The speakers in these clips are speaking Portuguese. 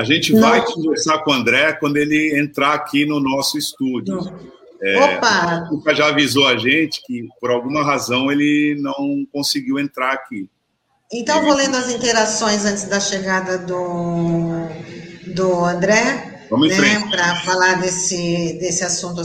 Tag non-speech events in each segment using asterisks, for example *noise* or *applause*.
A gente Não. vai conversar com o André quando ele entrar aqui no nosso estúdio. É, Opa! O já avisou a gente que, por alguma razão, ele não conseguiu entrar aqui. Então, vou lendo as interações antes da chegada do, do André. Vamos né, Para falar desse, desse assunto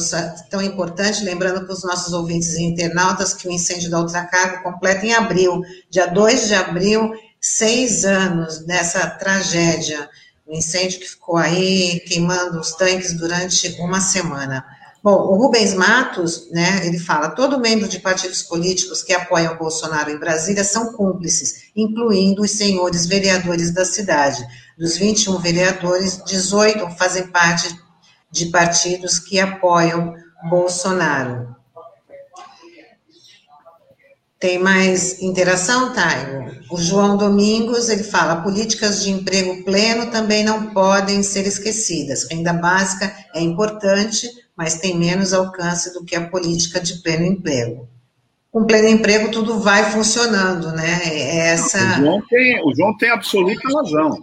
tão importante, lembrando para os nossos ouvintes e internautas que o incêndio da Ultracargo completa em abril, dia 2 de abril, seis anos dessa tragédia. Um incêndio que ficou aí queimando os tanques durante uma semana. Bom, o Rubens Matos, né, ele fala, todo membro de partidos políticos que apoiam o Bolsonaro em Brasília são cúmplices, incluindo os senhores vereadores da cidade. Dos 21 vereadores, 18 fazem parte de partidos que apoiam Bolsonaro. Tem mais interação, Taio? O João Domingos, ele fala, políticas de emprego pleno também não podem ser esquecidas. Renda básica é importante, mas tem menos alcance do que a política de pleno emprego. Com pleno emprego, tudo vai funcionando, né? É essa... O, João tem, o João tem absoluta razão.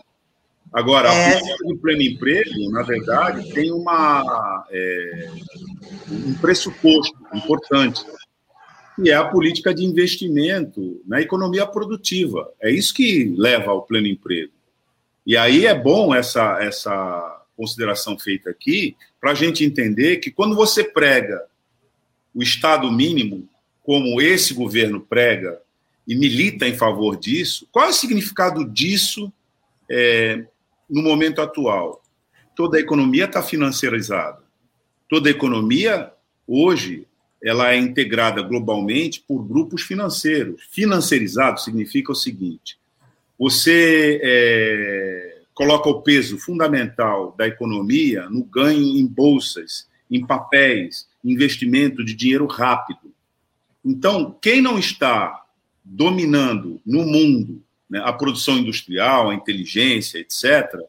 Agora, é... a política de pleno emprego, na verdade, tem uma, é, um pressuposto importante, que é a política de investimento na economia produtiva. É isso que leva ao pleno emprego. E aí é bom essa, essa consideração feita aqui, para a gente entender que quando você prega o Estado mínimo, como esse governo prega, e milita em favor disso, qual é o significado disso é, no momento atual? Toda a economia está financiarizada. Toda a economia, hoje, ela é integrada globalmente por grupos financeiros. Financeirizado significa o seguinte: você é, coloca o peso fundamental da economia no ganho em bolsas, em papéis, investimento de dinheiro rápido. Então, quem não está dominando no mundo né, a produção industrial, a inteligência, etc.,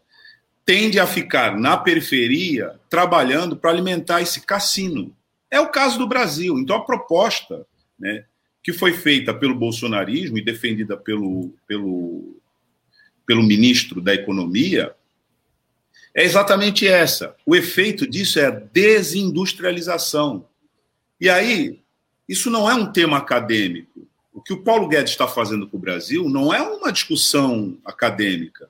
tende a ficar na periferia trabalhando para alimentar esse cassino. É o caso do Brasil. Então, a proposta né, que foi feita pelo bolsonarismo e defendida pelo, pelo pelo ministro da Economia é exatamente essa. O efeito disso é a desindustrialização. E aí, isso não é um tema acadêmico. O que o Paulo Guedes está fazendo com o Brasil não é uma discussão acadêmica.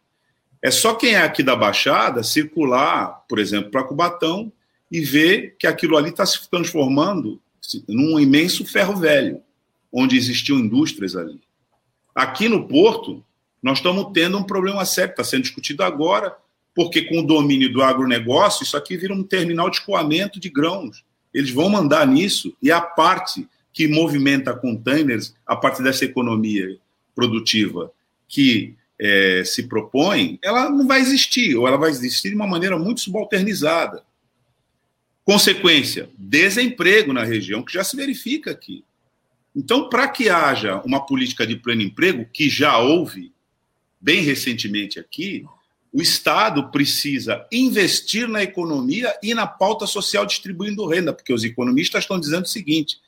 É só quem é aqui da Baixada circular, por exemplo, para Cubatão e ver que aquilo ali está se transformando num imenso ferro velho, onde existiam indústrias ali. Aqui no Porto, nós estamos tendo um problema sério, está sendo discutido agora, porque com o domínio do agronegócio, isso aqui vira um terminal de escoamento de grãos. Eles vão mandar nisso, e a parte que movimenta containers, a parte dessa economia produtiva que é, se propõe, ela não vai existir, ou ela vai existir de uma maneira muito subalternizada. Consequência, desemprego na região, que já se verifica aqui. Então, para que haja uma política de pleno emprego, que já houve, bem recentemente aqui, o Estado precisa investir na economia e na pauta social distribuindo renda, porque os economistas estão dizendo o seguinte: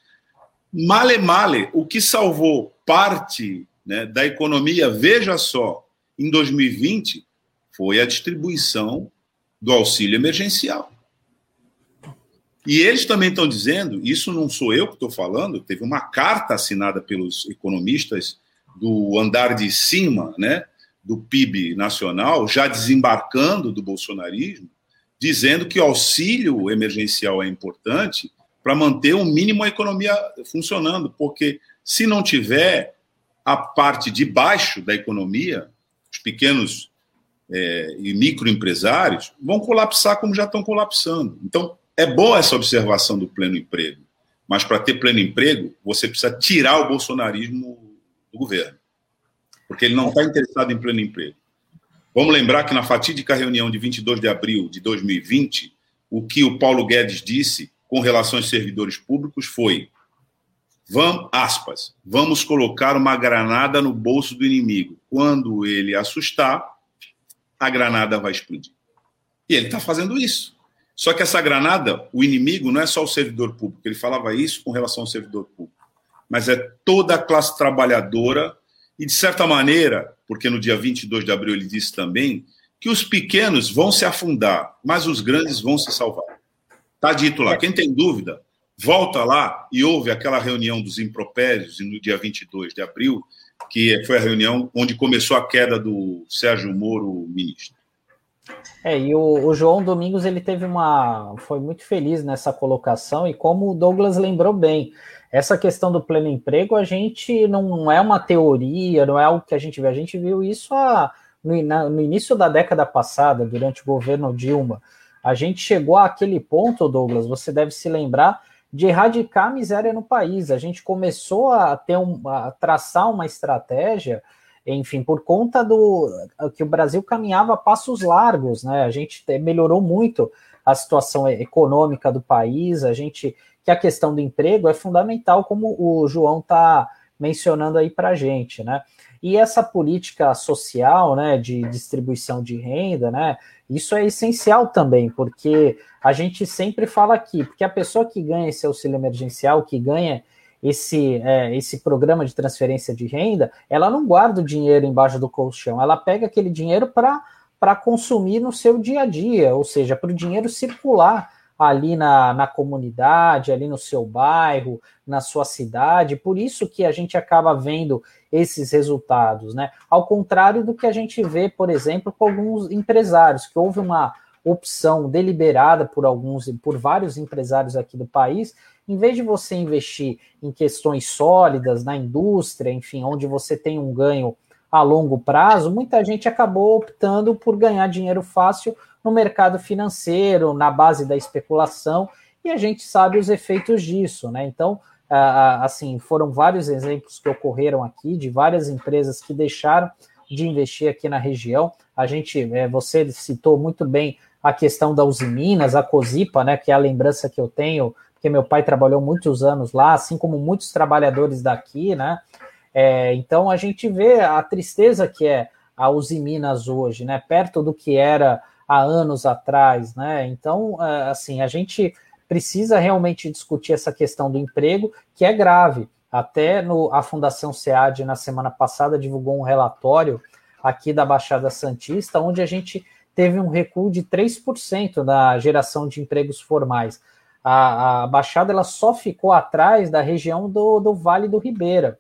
male male, o que salvou parte né, da economia, veja só, em 2020, foi a distribuição do auxílio emergencial. E eles também estão dizendo, isso não sou eu que estou falando, teve uma carta assinada pelos economistas do andar de cima, né, do PIB nacional, já desembarcando do bolsonarismo, dizendo que o auxílio emergencial é importante para manter um mínimo a economia funcionando, porque se não tiver a parte de baixo da economia, os pequenos é, e microempresários vão colapsar como já estão colapsando. Então, é boa essa observação do pleno emprego, mas para ter pleno emprego, você precisa tirar o bolsonarismo do governo porque ele não está interessado em pleno emprego. Vamos lembrar que na fatídica reunião de 22 de abril de 2020, o que o Paulo Guedes disse com relação aos servidores públicos foi: vamos, aspas, vamos colocar uma granada no bolso do inimigo. Quando ele assustar, a granada vai explodir. E ele está fazendo isso. Só que essa granada, o inimigo não é só o servidor público, ele falava isso com relação ao servidor público, mas é toda a classe trabalhadora E, de certa maneira, porque no dia 22 de abril ele disse também, que os pequenos vão se afundar, mas os grandes vão se salvar. Está dito lá. Quem tem dúvida, volta lá e ouve aquela reunião dos impropérios no dia 22 de abril, que foi a reunião onde começou a queda do Sérgio Moro, ministro. É, e o, o, João Domingos ele teve uma. foi muito feliz nessa colocação, e como o Douglas lembrou bem, essa questão do pleno emprego, a gente não é uma teoria, não é algo que a gente vê, a gente viu isso a, no, na, no início da década passada, durante o governo Dilma. A gente chegou àquele ponto, Douglas, você deve se lembrar, de erradicar a miséria no país. A gente começou a ter um, a traçar uma estratégia enfim, por conta do que o Brasil caminhava a passos largos, né? A gente melhorou muito a situação econômica do país, a gente que a questão do emprego é fundamental, como o João está mencionando aí para a gente, né? E essa política social, né, de distribuição de renda, né, isso é essencial também, porque a gente sempre fala aqui, porque a pessoa que ganha esse auxílio emergencial, que ganha esse, é, esse programa de transferência de renda, ela não guarda o dinheiro embaixo do colchão, ela pega aquele dinheiro para consumir no seu dia a dia, ou seja, para o dinheiro circular ali na, na comunidade, ali no seu bairro, na sua cidade, por isso que a gente acaba vendo esses resultados, né? Ao contrário do que a gente vê, por exemplo, com alguns empresários, que houve uma opção deliberada por alguns, por vários empresários aqui do país, em vez de você investir em questões sólidas na indústria, enfim, onde você tem um ganho a longo prazo, muita gente acabou optando por ganhar dinheiro fácil no mercado financeiro, na base da especulação, e a gente sabe os efeitos disso, né? Então, assim, foram vários exemplos que ocorreram aqui de várias empresas que deixaram de investir aqui na região. A gente, é, você citou muito bem a questão da Usiminas, a Cosipa, né, que é a lembrança que eu tenho porque meu pai trabalhou muitos anos lá, assim como muitos trabalhadores daqui, né? É, então a gente vê a tristeza que é a Uzi Minas hoje, né? Perto do que era há anos atrás, né? Então, é, assim, a gente precisa realmente discutir essa questão do emprego, que é grave. Até no, a Fundação SEAD, na semana passada, divulgou um relatório aqui da Baixada Santista, onde a gente teve um recuo de 3% na geração de empregos formais a, a Baixada ela só ficou atrás da região do, do Vale do Ribeira.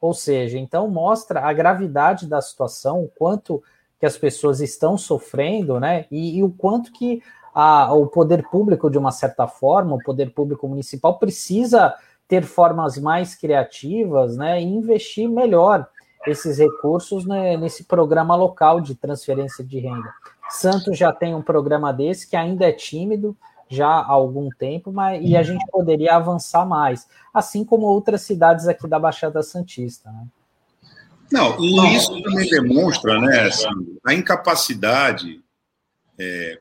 Ou seja, então mostra a gravidade da situação, o quanto que as pessoas estão sofrendo, né? E, e o quanto que a, o poder público, de uma certa forma, o poder público municipal precisa ter formas mais criativas, né? E investir melhor esses recursos né, nesse programa local de transferência de renda. Santos já tem um programa desse que ainda é tímido, já há algum tempo, mas e a gente poderia avançar mais, assim como outras cidades aqui da Baixada Santista. Né? Não, e isso também demonstra, né, Sandro, a incapacidade é,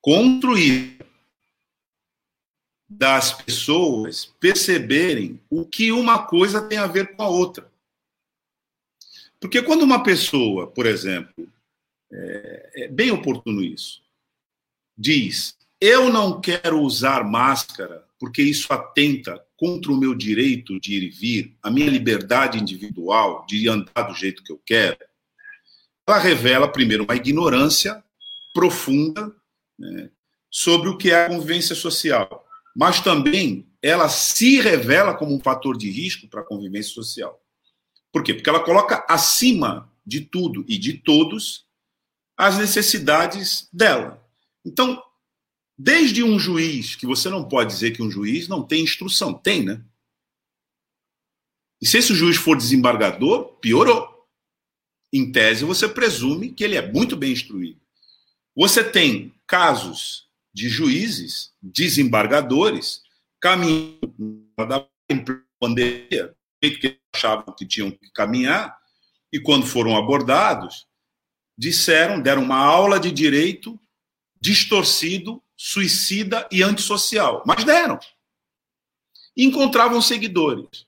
construir das pessoas perceberem o que uma coisa tem a ver com a outra. Porque quando uma pessoa, por exemplo, é, é bem oportuno isso. Diz: eu não quero usar máscara porque isso atenta contra o meu direito de ir e vir, a minha liberdade individual de andar do jeito que eu quero. Ela revela, primeiro, uma ignorância profunda né, sobre o que é a convivência social, mas também ela se revela como um fator de risco para a convivência social. Por quê? Porque ela coloca acima de tudo e de todos as necessidades dela. Então, desde um juiz, que você não pode dizer que um juiz não tem instrução, tem, né? E se esse juiz for desembargador, piorou. Em tese, você presume que ele é muito bem instruído. Você tem casos de juízes, desembargadores, caminhando da pandemia, que achavam que tinham que caminhar, e quando foram abordados, disseram, deram uma aula de direito distorcido, suicida e antissocial. Mas deram. Encontravam seguidores.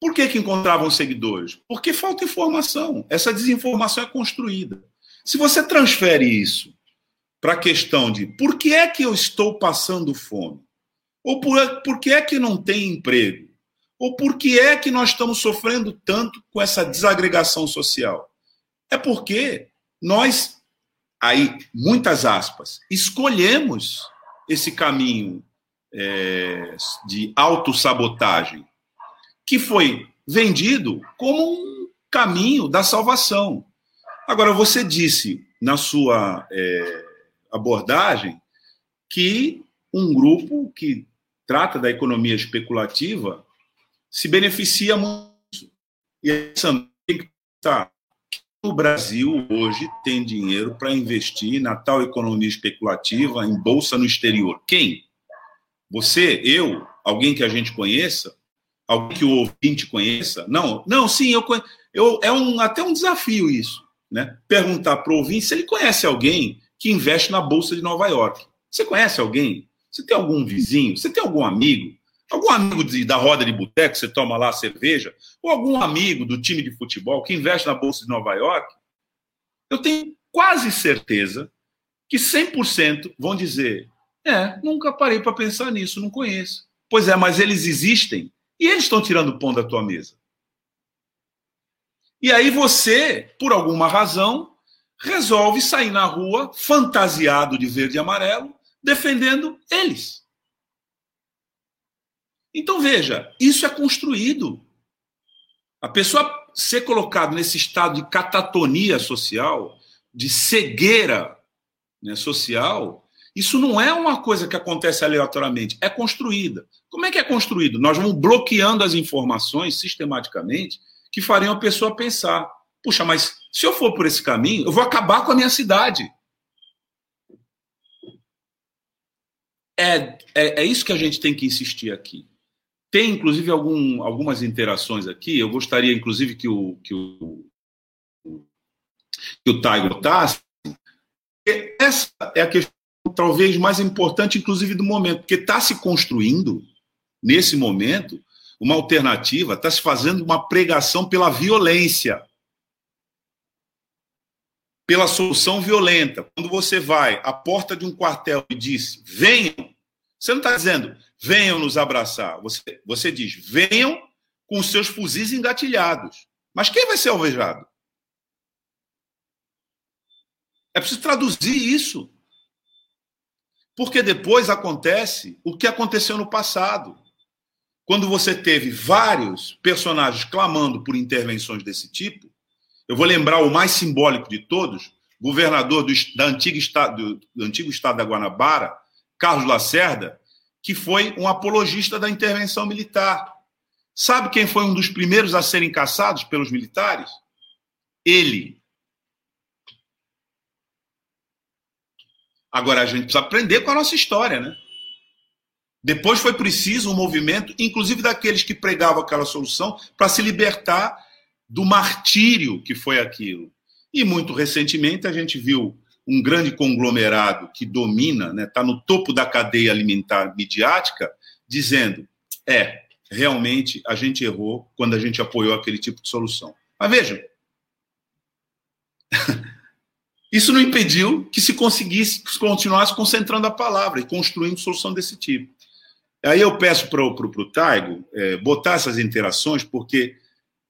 Por que, que encontravam seguidores? Porque falta informação. Essa desinformação é construída. Se você transfere isso para a questão de por que é que eu estou passando fome? Ou por, por que é que não tem emprego? Ou por que é que nós estamos sofrendo tanto com essa desagregação social? É porque nós, aí, muitas aspas, escolhemos esse caminho é, de autossabotagem, que foi vendido como um caminho da salvação. Agora, você disse na sua é, abordagem que um grupo que trata da economia especulativa se beneficia muito. E aí, tem que estar o Brasil hoje tem dinheiro para investir na tal economia especulativa em bolsa no exterior. Quem? Você, eu, alguém que a gente conheça, alguém que o ouvinte conheça? Não, não, sim, eu, eu é um até um desafio isso, né? Perguntar para o ouvinte se ele conhece alguém que investe na bolsa de Nova York. Você conhece alguém? Você tem algum vizinho? Você tem algum amigo? Algum amigo de, da roda de boteco, você toma lá cerveja? Ou algum amigo do time de futebol que investe na Bolsa de Nova York? Eu tenho quase certeza que 100% vão dizer: é, nunca parei para pensar nisso, não conheço. Pois é, mas eles existem e eles estão tirando o pão da tua mesa. E aí você, por alguma razão, resolve sair na rua fantasiado de verde e amarelo, defendendo eles. Então veja, isso é construído. A pessoa ser colocada nesse estado de catatonia social, de cegueira né, social, isso não é uma coisa que acontece aleatoriamente, é construída. Como é que é construído? Nós vamos bloqueando as informações sistematicamente que fariam a pessoa pensar: puxa, mas se eu for por esse caminho, eu vou acabar com a minha cidade. É, é, é isso que a gente tem que insistir aqui. Tem, inclusive, algum, algumas interações aqui. Eu gostaria, inclusive, que o, que o, que o Taigo botasse. Essa é a questão, talvez, mais importante, inclusive, do momento, porque está se construindo, nesse momento, uma alternativa, está se fazendo uma pregação pela violência. Pela solução violenta. Quando você vai à porta de um quartel e diz, venham, você não está dizendo, venham nos abraçar. Você, você diz, venham com seus fuzis engatilhados. Mas quem vai ser alvejado? É preciso traduzir isso. Porque depois acontece o que aconteceu no passado. Quando você teve vários personagens clamando por intervenções desse tipo, eu vou lembrar o mais simbólico de todos, governador do, da estado, do antigo estado da Guanabara, Carlos Lacerda, que foi um apologista da intervenção militar. Sabe quem foi um dos primeiros a serem caçados pelos militares? Ele. Agora a gente precisa aprender com a nossa história, né? Depois foi preciso um movimento, inclusive daqueles que pregavam aquela solução, para se libertar do martírio que foi aquilo. E muito recentemente a gente viu um grande conglomerado que domina, está né, tá no topo da cadeia alimentar midiática, dizendo: é, realmente a gente errou quando a gente apoiou aquele tipo de solução. Mas vejam, *laughs* isso não impediu que se conseguisse, que se continuasse concentrando a palavra e construindo solução desse tipo. Aí eu peço para o Taigo é, botar essas interações, porque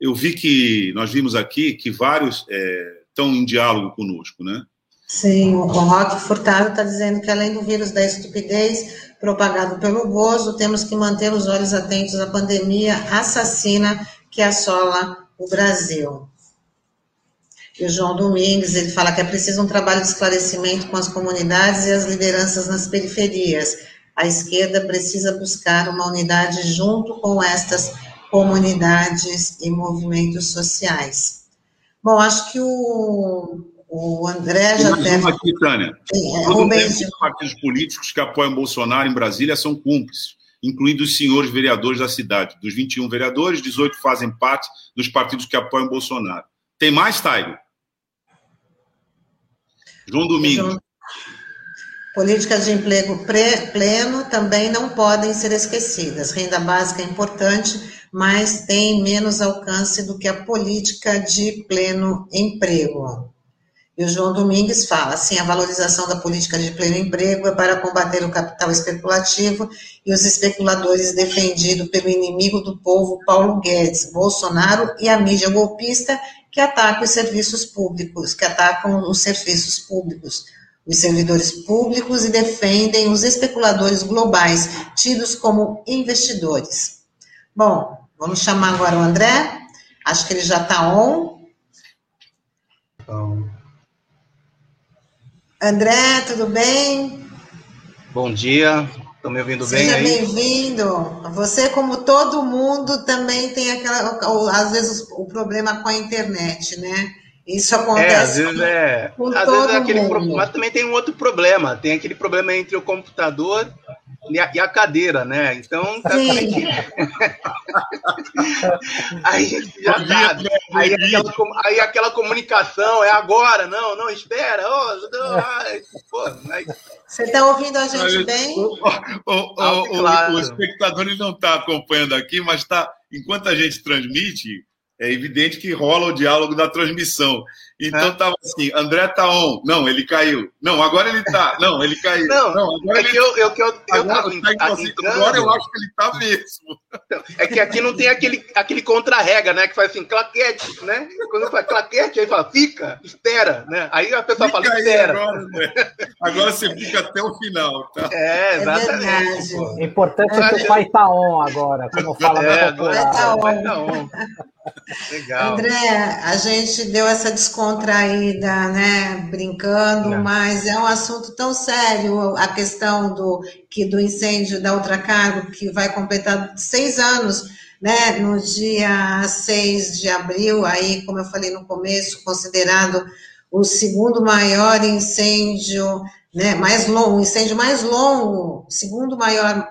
eu vi que nós vimos aqui que vários é, estão em diálogo conosco, né? Sim, o Roque Furtado está dizendo que além do vírus da estupidez propagado pelo Bozo, temos que manter os olhos atentos à pandemia assassina que assola o Brasil. E o João Domingues, ele fala que é preciso um trabalho de esclarecimento com as comunidades e as lideranças nas periferias. A esquerda precisa buscar uma unidade junto com estas comunidades e movimentos sociais. Bom, acho que o, o André já tem. deve... aqui, Tânia. É, Rubens... Os partidos políticos que apoiam Bolsonaro em Brasília são cúmplices, incluindo os senhores vereadores da cidade. Dos 21 vereadores, 18 fazem parte dos partidos que apoiam Bolsonaro. Tem mais, Taigo? João Domingos. Políticas de emprego pleno também não podem ser esquecidas. Renda básica é importante, mas tem menos alcance do que a política de pleno emprego. E o João Domingues fala assim: a valorização da política de pleno emprego é para combater o capital especulativo e os especuladores defendido pelo inimigo do povo Paulo Guedes, Bolsonaro e a mídia golpista que ataca os serviços públicos, que atacam os serviços públicos, os servidores públicos e defendem os especuladores globais, tidos como investidores. Bom, vamos chamar agora o André. Acho que ele já está on. Então. André, tudo bem? Bom dia, estão me ouvindo Seja bem Seja bem-vindo. Você, como todo mundo, também tem aquela, às vezes, o problema com a internet, né? Isso acontece. É, às vezes é. às vezes é aquele mundo. Mas também tem um outro problema. Tem aquele problema entre o computador e a, e a cadeira, né? Então, tá que... *laughs* aí já tá. Aí aquela, aí aquela comunicação é agora, não, não, espera. Oh, pô, aí... Você está ouvindo a gente bem? O, o, o, claro. o espectador ele não está acompanhando aqui, mas tá, enquanto a gente transmite, é evidente que rola o diálogo da transmissão. Então estava assim, André tá on. Não, ele caiu. Não, agora ele tá. Não, ele caiu. Não, não agora é ele... que eu, eu, que eu, agora, eu, tá assim, agora eu acho que ele tá mesmo. É que aqui não tem aquele, aquele contra-rega, né? Que faz assim, claquete, né? Quando faz claquete, aí fala, fica, espera, né? Aí a pessoa fica fala, espera. Agora, né? agora, você fica até o final, tá? É, exatamente. É, importante é que o pai tá on agora, como fala é, agora, tá on. Pai tá on. Legal. André, a gente deu essa descontraída, né, brincando, é. mas é um assunto tão sério a questão do que do incêndio da Ultracargo, que vai completar seis anos, né, no dia 6 de abril, aí, como eu falei no começo, considerado o segundo maior incêndio, né, mais longo, o incêndio mais longo, segundo maior,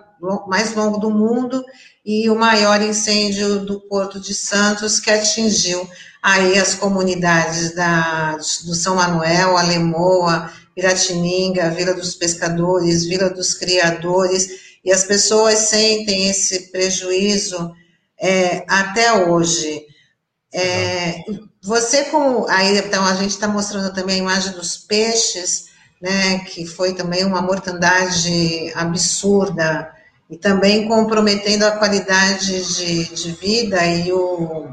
mais longo do mundo, e o maior incêndio do Porto de Santos, que atingiu aí as comunidades da, do São Manuel, Alemoa, Piratininga, Vila dos Pescadores, Vila dos Criadores, e as pessoas sentem esse prejuízo é, até hoje. É, você como aí então a gente está mostrando também a imagem dos peixes, né, que foi também uma mortandade absurda e também comprometendo a qualidade de, de vida e o,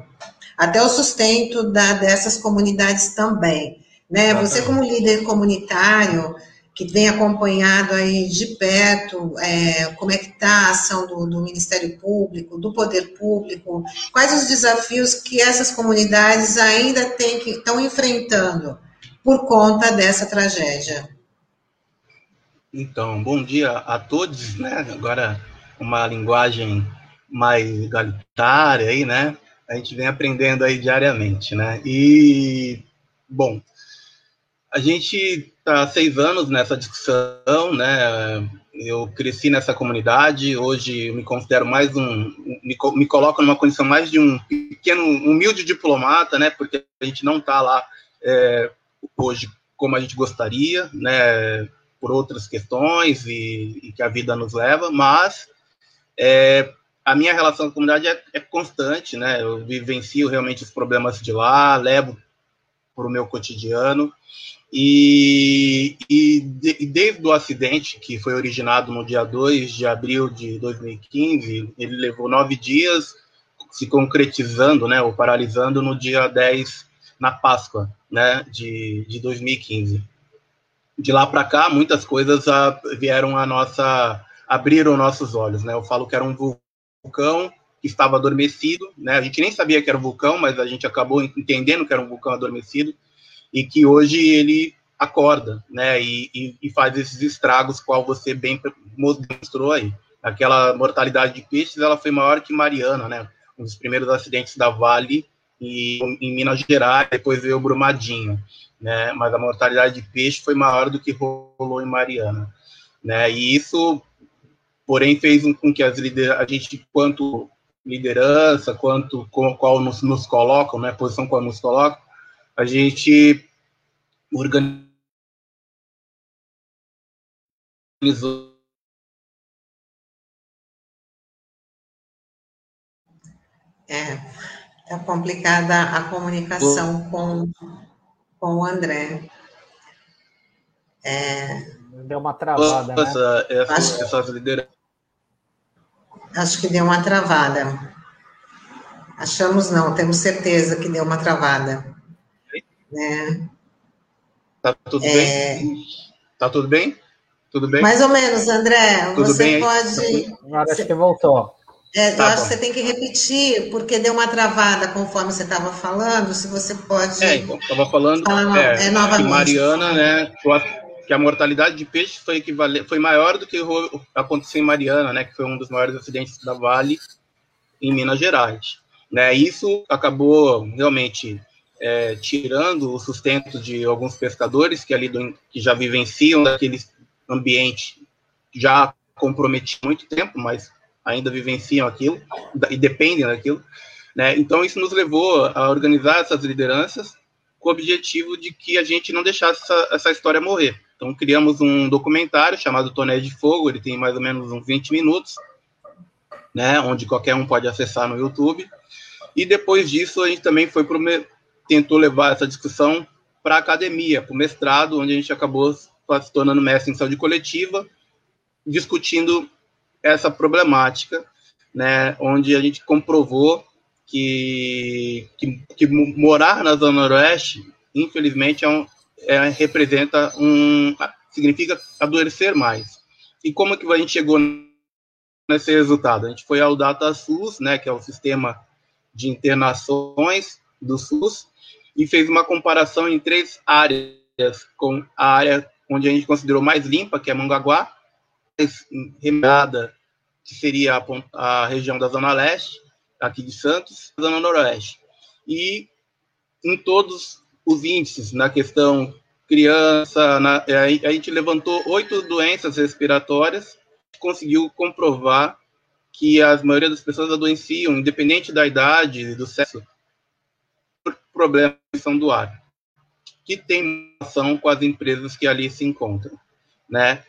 até o sustento da, dessas comunidades também. Né? Você, como líder comunitário, que tem acompanhado aí de perto é, como é que está a ação do, do, Ministério Público, do Poder Público, quais os desafios que essas comunidades ainda têm que estão enfrentando por conta dessa tragédia. Então, bom dia a todos, né? Agora, uma linguagem mais igualitária aí, né? A gente vem aprendendo aí diariamente, né? E, bom, a gente está seis anos nessa discussão, né? Eu cresci nessa comunidade, hoje me considero mais um, me, me coloco numa condição mais de um pequeno, humilde diplomata, né? Porque a gente não está lá é, hoje como a gente gostaria, né? por outras questões e, e, que a vida nos leva, mas é, a minha relação com a comunidade é, é, constante, né? Eu vivencio realmente os problemas de lá, levo para o meu cotidiano. E, e, e, desde o acidente, que foi originado no dia 2 de abril de 2015, ele levou nove dias, se concretizando, né, ou paralisando no dia 10, na Páscoa, né, de, de 2015 de lá para cá, muitas coisas a, vieram a nossa abriram nossos olhos, né? Eu falo que era um vulcão que estava adormecido, né? A gente nem sabia que era um vulcão, mas a gente acabou entendendo que era um vulcão adormecido e que hoje ele acorda, né? E, e, e faz esses estragos, qual você bem mostrou aí. Aquela mortalidade de peixes, ela foi maior que Mariana, né? Um dos primeiros acidentes da Vale e, em Minas Gerais, depois veio o Brumadinho né? Mas a mortalidade de peixe foi maior do que rolou em Mariana, né? E isso, porém, fez com que as lider a gente, quanto liderança, quanto com, qual nos, nos colocam, né? Posição qual nos colocam, a gente organizou É, é complicada a comunicação com com o André. É... Deu uma travada, Nossa, né? Essa, acho, essas lideranças. Acho que deu uma travada. Achamos não, temos certeza que deu uma travada. Né? Tá tudo é... bem? Tá tudo bem? Tudo bem? Mais ou menos, André. Tudo você bem pode. Agora acho que voltou. É, tá eu acho bom. que você tem que repetir, porque deu uma travada conforme você estava falando. Se você pode. É, estava falando. Falar, é, é, novamente. Mariana, né? Que a mortalidade de peixes foi, foi maior do que aconteceu em Mariana, né? Que foi um dos maiores acidentes da Vale em Minas Gerais. Né, isso acabou realmente é, tirando o sustento de alguns pescadores que ali do, que já vivenciam daquele ambiente já comprometido há muito tempo, mas ainda vivenciam aquilo e dependem daquilo. Né? Então, isso nos levou a organizar essas lideranças com o objetivo de que a gente não deixasse essa, essa história morrer. Então, criamos um documentário chamado Tonéis de Fogo, ele tem mais ou menos uns 20 minutos, né, onde qualquer um pode acessar no YouTube. E depois disso, a gente também foi pro, tentou levar essa discussão para a academia, para o mestrado, onde a gente acabou se tornando mestre em saúde coletiva, discutindo essa problemática, né, onde a gente comprovou que, que, que morar na Zona Noroeste, infelizmente, é um, é, representa um. significa adoecer mais. E como que a gente chegou nesse resultado? A gente foi ao DataSUS, né, que é o sistema de internações do SUS, e fez uma comparação em três áreas, com a área onde a gente considerou mais limpa, que é Mongaguá, remada, que seria a, a, região da Zona Leste, aqui de Santos, Zona Noroeste. E em todos os índices, na questão criança, na, a, a gente levantou oito doenças respiratórias, conseguiu comprovar que a maioria das pessoas adoeciam, independente da idade e do sexo, por problemas do ar, que tem relação com as empresas que ali se encontram, né?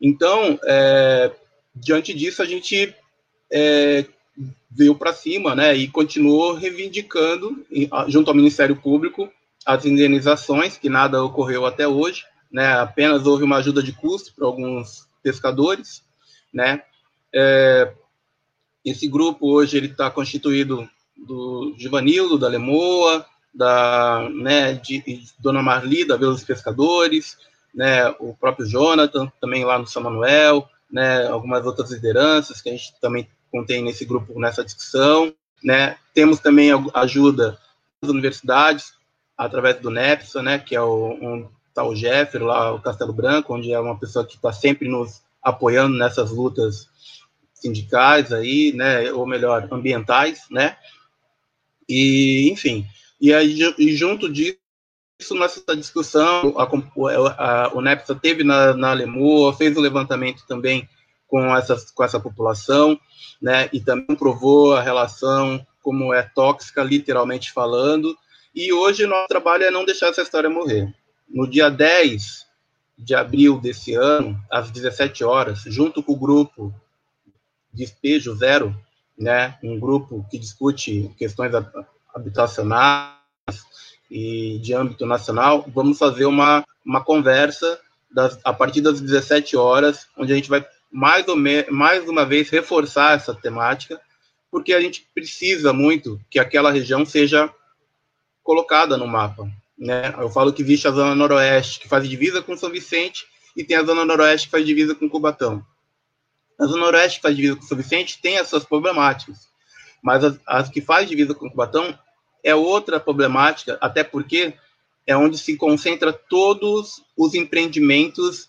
Então, é, diante disso, a gente é, veio para cima, né, e continuou reivindicando, junto ao Ministério Público, as indenizações, que nada ocorreu até hoje, né, apenas houve uma ajuda de custo para alguns pescadores, né, é, esse grupo hoje ele está constituído do Givanildo, da Lemoa, da né, de, de Dona Marli, da Vila dos Pescadores, né, o próprio Jonathan, também lá no São Manuel, né, algumas outras lideranças que a gente também contém nesse grupo, nessa discussão. Né. Temos também ajuda das universidades, através do NEPSA, né, que é o um, Jeffrey, lá o Castelo Branco, onde é uma pessoa que está sempre nos apoiando nessas lutas sindicais aí, né, ou melhor, ambientais, né, e enfim, e aí e junto disso nessa discussão a, a, a, o NEPSA teve na, na Alemoa, fez o levantamento também com essa com essa população, né, e também provou a relação como é tóxica, literalmente falando, e hoje nosso trabalho é não deixar essa história morrer. No dia 10 de abril desse ano, às 17 horas, junto com o grupo Despejo Zero, né, um grupo que discute questões habitacionais e de âmbito nacional, vamos fazer uma, uma conversa das, a partir das 17 horas, onde a gente vai mais, ou me, mais uma vez reforçar essa temática, porque a gente precisa muito que aquela região seja colocada no mapa. Né? Eu falo que existe a Zona Noroeste, que faz divisa com São Vicente, e tem a Zona Noroeste, que faz divisa com Cubatão. A Zona Noroeste, que faz divisa com São Vicente, tem essas problemáticas. Mas as, as que faz divisa com Cubatão é outra problemática, até porque é onde se concentra todos os empreendimentos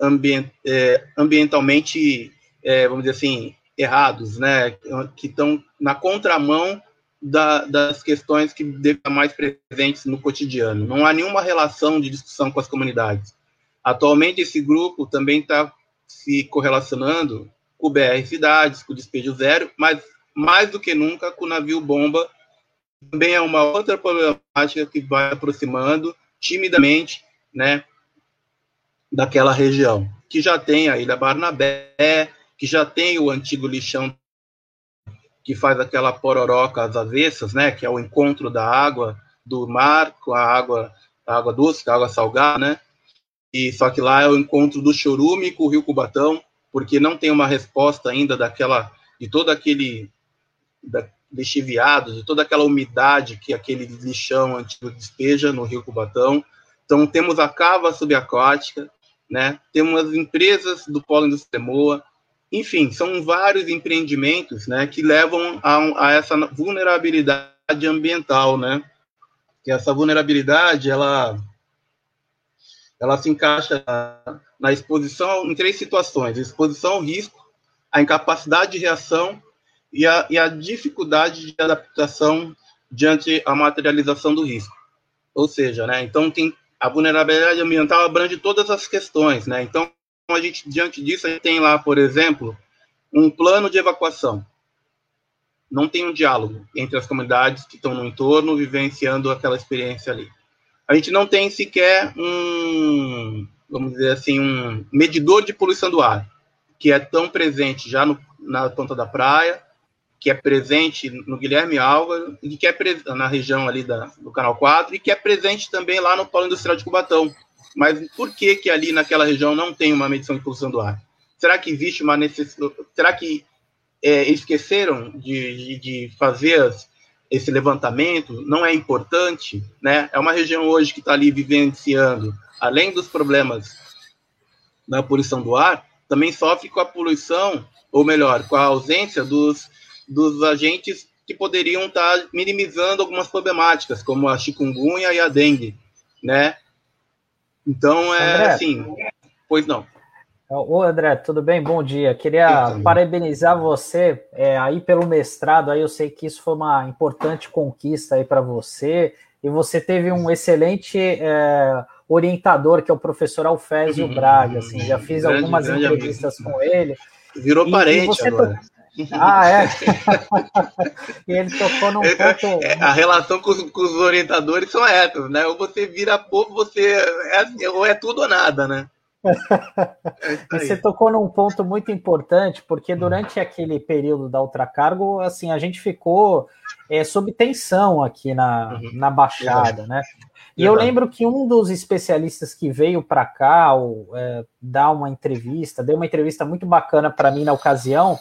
ambient, é, ambientalmente, é, vamos dizer assim, errados, né? Que estão na contramão da, das questões que devem estar mais presentes no cotidiano. Não há nenhuma relação de discussão com as comunidades. Atualmente, esse grupo também está se correlacionando com o BR Cidades, com o Despejo Zero, mas mais do que nunca com o navio bomba. Também é uma outra problemática que vai aproximando timidamente, né, daquela região, que já tem a Ilha Barnabé, que já tem o antigo lixão que faz aquela pororoca às avessas, né, que é o encontro da água do mar com a água, a água doce, a água salgada, né, e só que lá é o encontro do chorume com o Rio Cubatão, porque não tem uma resposta ainda daquela de todo aquele da, lixiviado, de toda aquela umidade que aquele lixão antigo despeja no Rio Cubatão. Então temos a cava subaquática, né? Temos as empresas do polo industrial enfim, são vários empreendimentos, né, que levam a, a essa vulnerabilidade ambiental, né? Que essa vulnerabilidade, ela ela se encaixa na exposição em três situações: exposição ao risco, a incapacidade de reação e a, e a dificuldade de adaptação diante a materialização do risco. Ou seja, né, então tem a vulnerabilidade ambiental abrange todas as questões, né? Então a gente diante disso a gente tem lá, por exemplo, um plano de evacuação. Não tem um diálogo entre as comunidades que estão no entorno vivenciando aquela experiência ali. A gente não tem sequer um, vamos dizer assim, um medidor de poluição do ar, que é tão presente já no, na ponta da praia, que é presente no Guilherme Alva, e que é na região ali da, do Canal 4, e que é presente também lá no Polo Industrial de Cubatão. Mas por que que ali naquela região não tem uma medição de poluição do ar? Será que existe uma necessidade? Será que é, esqueceram de, de, de fazer esse levantamento, não é importante, né? É uma região hoje que está ali vivenciando, além dos problemas da poluição do ar, também sofre com a poluição, ou melhor, com a ausência dos, dos agentes que poderiam estar minimizando algumas problemáticas, como a chikungunya e a dengue, né? Então, é André, assim, pois não. Ô André, tudo bem? Bom dia. Queria parabenizar você é, aí pelo mestrado. Aí eu sei que isso foi uma importante conquista aí para você. E você teve um excelente é, orientador, que é o professor Alfésio uhum. Braga. Assim, já fiz grande, algumas grande entrevistas amigo. com ele. Virou e, parente e agora. Ah, é? e *laughs* ele tocou num é, ponto. É, a relação com os, com os, orientadores são essas, né? Ou você vira povo, você é, ou é tudo ou nada, né? *laughs* É você tocou num ponto muito importante, porque durante aquele período da ultracargo, assim, a gente ficou é, sob tensão aqui na, uhum. na Baixada, né? E eu lembro que um dos especialistas que veio para cá ou, é, dar uma entrevista, deu uma entrevista muito bacana para mim na ocasião,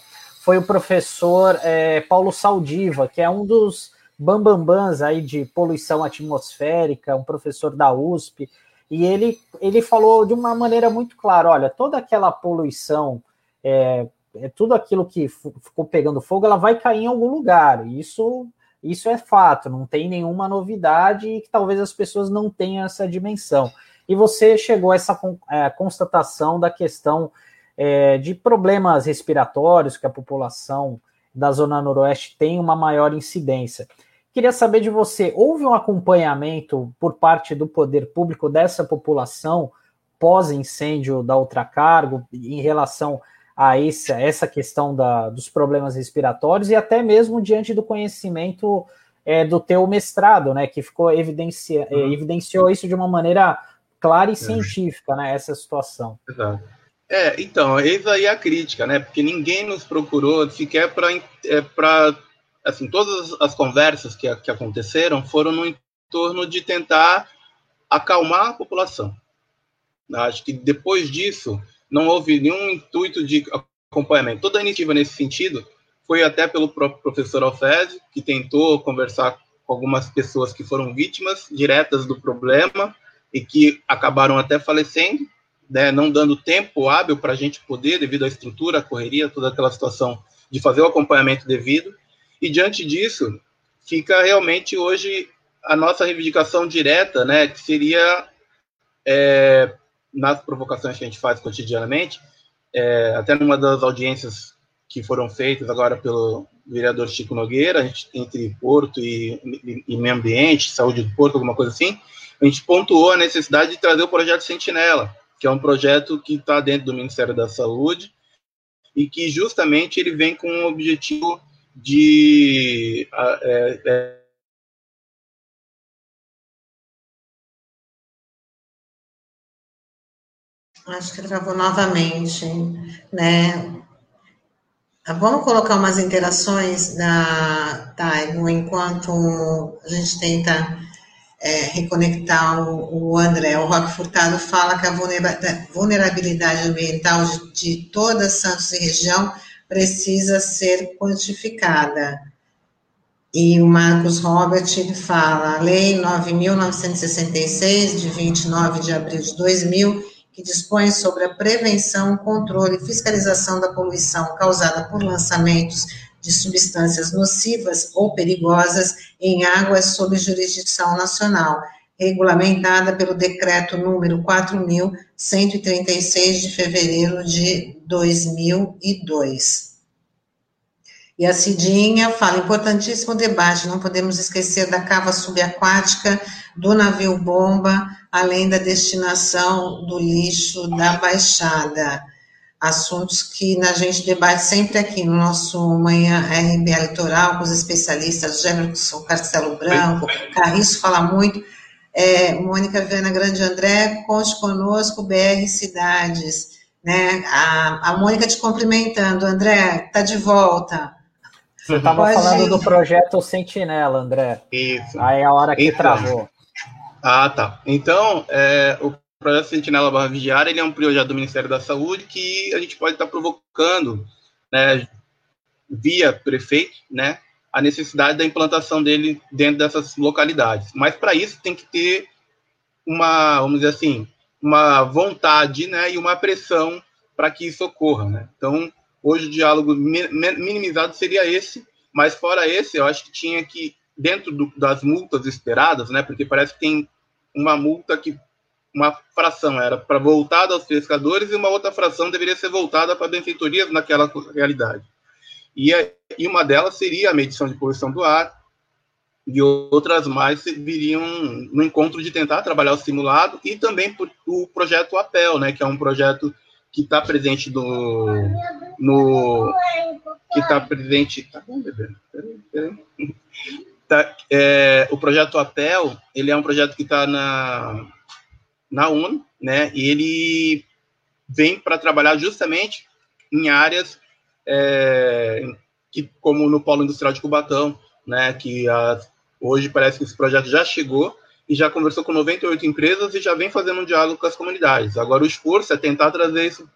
foi o professor é, Paulo Saldiva, que é um dos bambambans aí de poluição atmosférica, um professor da USP, e ele, ele falou de uma maneira muito clara: olha, toda aquela poluição, é, é tudo aquilo que ficou pegando fogo, ela vai cair em algum lugar. Isso, isso é fato, não tem nenhuma novidade e que talvez as pessoas não tenham essa dimensão. E você chegou a essa é, constatação da questão é, de problemas respiratórios que a população da Zona Noroeste tem uma maior incidência. Queria saber de você: houve um acompanhamento por parte do poder público dessa população pós-incêndio da Ultracargo em relação a essa, essa questão da, dos problemas respiratórios e até mesmo diante do conhecimento é, do teu mestrado, né, que ficou evidencia, uhum. evidenciou isso de uma maneira clara e é. científica, né, essa situação. Exato. É, então, eis aí a crítica, né, porque ninguém nos procurou sequer para é, assim, todas as conversas que, que aconteceram foram no entorno de tentar acalmar a população. Acho que depois disso não houve nenhum intuito de acompanhamento. Toda a iniciativa nesse sentido foi até pelo próprio professor Alfésio, que tentou conversar com algumas pessoas que foram vítimas diretas do problema e que acabaram até falecendo, né, não dando tempo hábil para a gente poder, devido à estrutura, à correria, toda aquela situação de fazer o acompanhamento devido. E diante disso, fica realmente hoje a nossa reivindicação direta, né, que seria é, nas provocações que a gente faz cotidianamente, é, até numa das audiências que foram feitas agora pelo vereador Chico Nogueira, a gente, entre Porto e, e, e, Meio Ambiente, Saúde do Porto, alguma coisa assim, a gente pontuou a necessidade de trazer o projeto Sentinela, que é um projeto que está dentro do Ministério da Saúde e que justamente ele vem com o objetivo de é, é, Acho que travou novamente, né? Vamos colocar umas interações da Taigo enquanto a gente tenta é, reconectar o, o, André. O Roque Furtado fala que a vulnerabilidade ambiental de, de toda Santos e região precisa ser quantificada. E o Marcos Robert ele fala, a Lei 9.966, de 29 de abril de 2000, que dispõe sobre a prevenção, controle e fiscalização da poluição causada por lançamentos de substâncias nocivas ou perigosas em águas sob jurisdição nacional, regulamentada pelo decreto número 4136 de fevereiro de 2002. E a Cidinha fala, importantíssimo debate, não podemos esquecer da cava subaquática, do navio bomba, além da destinação do lixo da Baixada. Assuntos que a gente debate sempre aqui no nosso Manhã RBA Litoral, com os especialistas, Jefferson Castelo Branco, Carriço fala muito, é, Mônica Viana Grande André, conte conosco, BR Cidades, né? A, a Mônica te cumprimentando, André, está de volta. Você estava falando do projeto Sentinela, André. Isso. Aí é a hora que então, travou. Ah, tá. Então, é, o projeto Sentinela Barra Vigiar, ele é um projeto do Ministério da Saúde que a gente pode estar provocando, né, via prefeito, né, a necessidade da implantação dele dentro dessas localidades. Mas para isso tem que ter uma, vamos dizer assim, uma vontade, né, e uma pressão para que isso ocorra, né? Então, Hoje o diálogo minimizado seria esse, mas fora esse, eu acho que tinha que, dentro do, das multas esperadas, né, porque parece que tem uma multa que uma fração era para voltada aos pescadores e uma outra fração deveria ser voltada para benfeitorias naquela realidade. E, e uma delas seria a medição de poluição do ar, e outras mais viriam no encontro de tentar trabalhar o simulado e também por, o projeto APEL, né, que é um projeto que está presente no, no que está presente tá bom bebê peraí, peraí. Tá, é, o projeto APEL ele é um projeto que está na na ONU né e ele vem para trabalhar justamente em áreas é, que como no polo industrial de Cubatão né que hoje parece que esse projeto já chegou e já conversou com 98 empresas e já vem fazendo um diálogo com as comunidades. Agora, o esforço é tentar trazer isso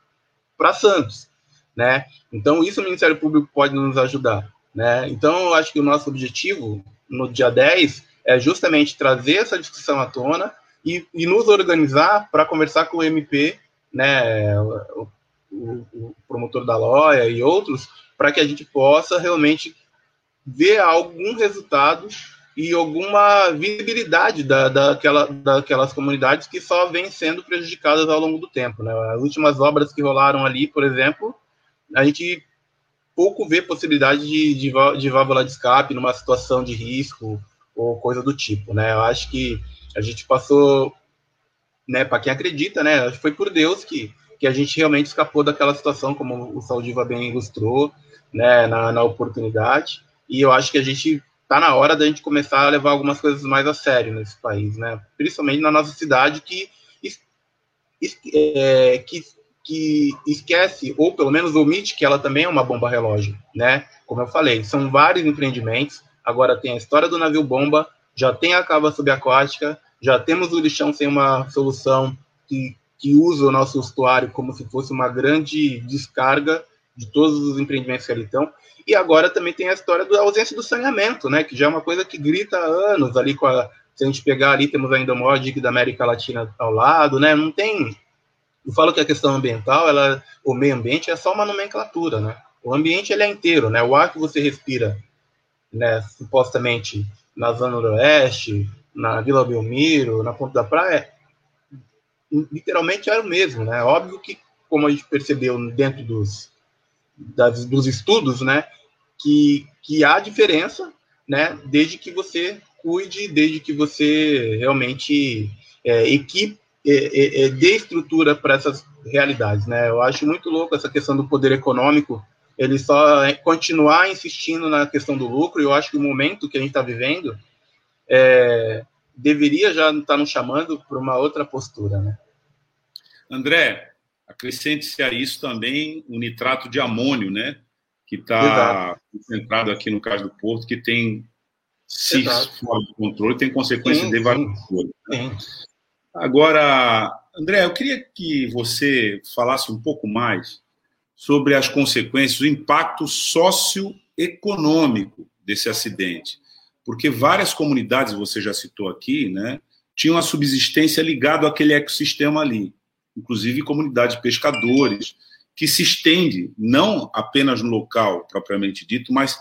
para Santos, né? Então, isso o Ministério Público pode nos ajudar, né? Então, eu acho que o nosso objetivo, no dia 10, é justamente trazer essa discussão à tona e, e nos organizar para conversar com o MP, né, o, o, o promotor da loja e outros, para que a gente possa realmente ver algum resultado e alguma visibilidade da, daquela, daquelas comunidades que só vêm sendo prejudicadas ao longo do tempo. Né? As últimas obras que rolaram ali, por exemplo, a gente pouco vê possibilidade de, de, de válvula de escape numa situação de risco ou coisa do tipo. Né? Eu acho que a gente passou, né, para quem acredita, né, foi por Deus que, que a gente realmente escapou daquela situação, como o Saldiva bem ilustrou, né, na, na oportunidade. E eu acho que a gente tá na hora da gente começar a levar algumas coisas mais a sério nesse país, né? Principalmente na nossa cidade que, é, que, que esquece, ou pelo menos omite que ela também é uma bomba relógio, né? Como eu falei, são vários empreendimentos, agora tem a história do navio bomba, já tem a cava subaquática, já temos o lixão sem uma solução que, que usa o nosso estuário como se fosse uma grande descarga de todos os empreendimentos que ali estão. E agora também tem a história da ausência do saneamento, né? Que já é uma coisa que grita há anos ali com a. Se a gente pegar ali, temos ainda o maior dique da América Latina ao lado, né? Não tem. Eu falo que a questão ambiental, ela, o meio ambiente é só uma nomenclatura, né? O ambiente ele é inteiro, né? O ar que você respira, né? Supostamente na Zona Noroeste, na Vila Belmiro, na Ponta da Praia, literalmente era o mesmo, né? Óbvio que, como a gente percebeu dentro dos, das, dos estudos, né, que, que há diferença, né, desde que você cuide, desde que você realmente é, equipe, é, é, é dê estrutura para essas realidades, né? Eu acho muito louco essa questão do poder econômico, ele só é continuar insistindo na questão do lucro, e eu acho que o momento que a gente está vivendo é, deveria já estar tá nos chamando para uma outra postura, né? André, Acrescente-se a isso também o nitrato de amônio, né? Que está concentrado aqui no caso do Porto, que tem se Exato. fora do controle, tem consequências sim, devastadoras. Né? Agora, André, eu queria que você falasse um pouco mais sobre as consequências, o impacto socioeconômico desse acidente. Porque várias comunidades, você já citou aqui, né, tinham a subsistência ligada àquele ecossistema ali, inclusive comunidade de pescadores, que se estende não apenas no local propriamente dito, mas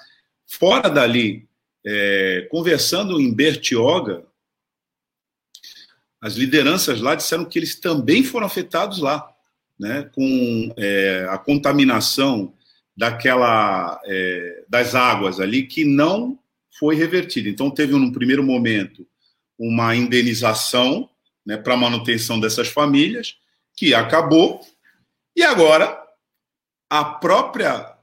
fora dali. É, conversando em Bertioga, as lideranças lá disseram que eles também foram afetados lá, né, com é, a contaminação daquela é, das águas ali que não foi revertida. Então teve no primeiro momento uma indenização né, para manutenção dessas famílias que acabou e agora a própria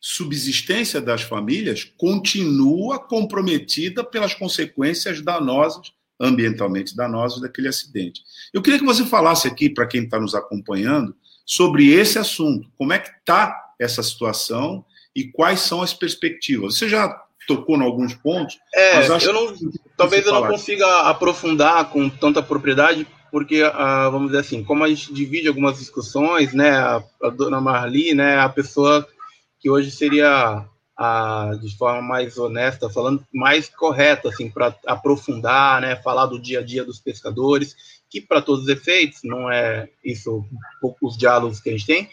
subsistência das famílias continua comprometida pelas consequências danosas ambientalmente danosas daquele acidente. Eu queria que você falasse aqui para quem está nos acompanhando sobre esse assunto. Como é que está essa situação e quais são as perspectivas? Você já tocou em alguns pontos, é, eu não, que talvez eu não consiga aprofundar com tanta propriedade, porque, ah, vamos dizer assim, como a gente divide algumas discussões, né, a, a dona Marli, né, a pessoa que hoje seria a, de forma mais honesta, falando mais correta, assim, para aprofundar, né, falar do dia a dia dos pescadores, que para todos os efeitos, não é isso, poucos diálogos que a gente tem,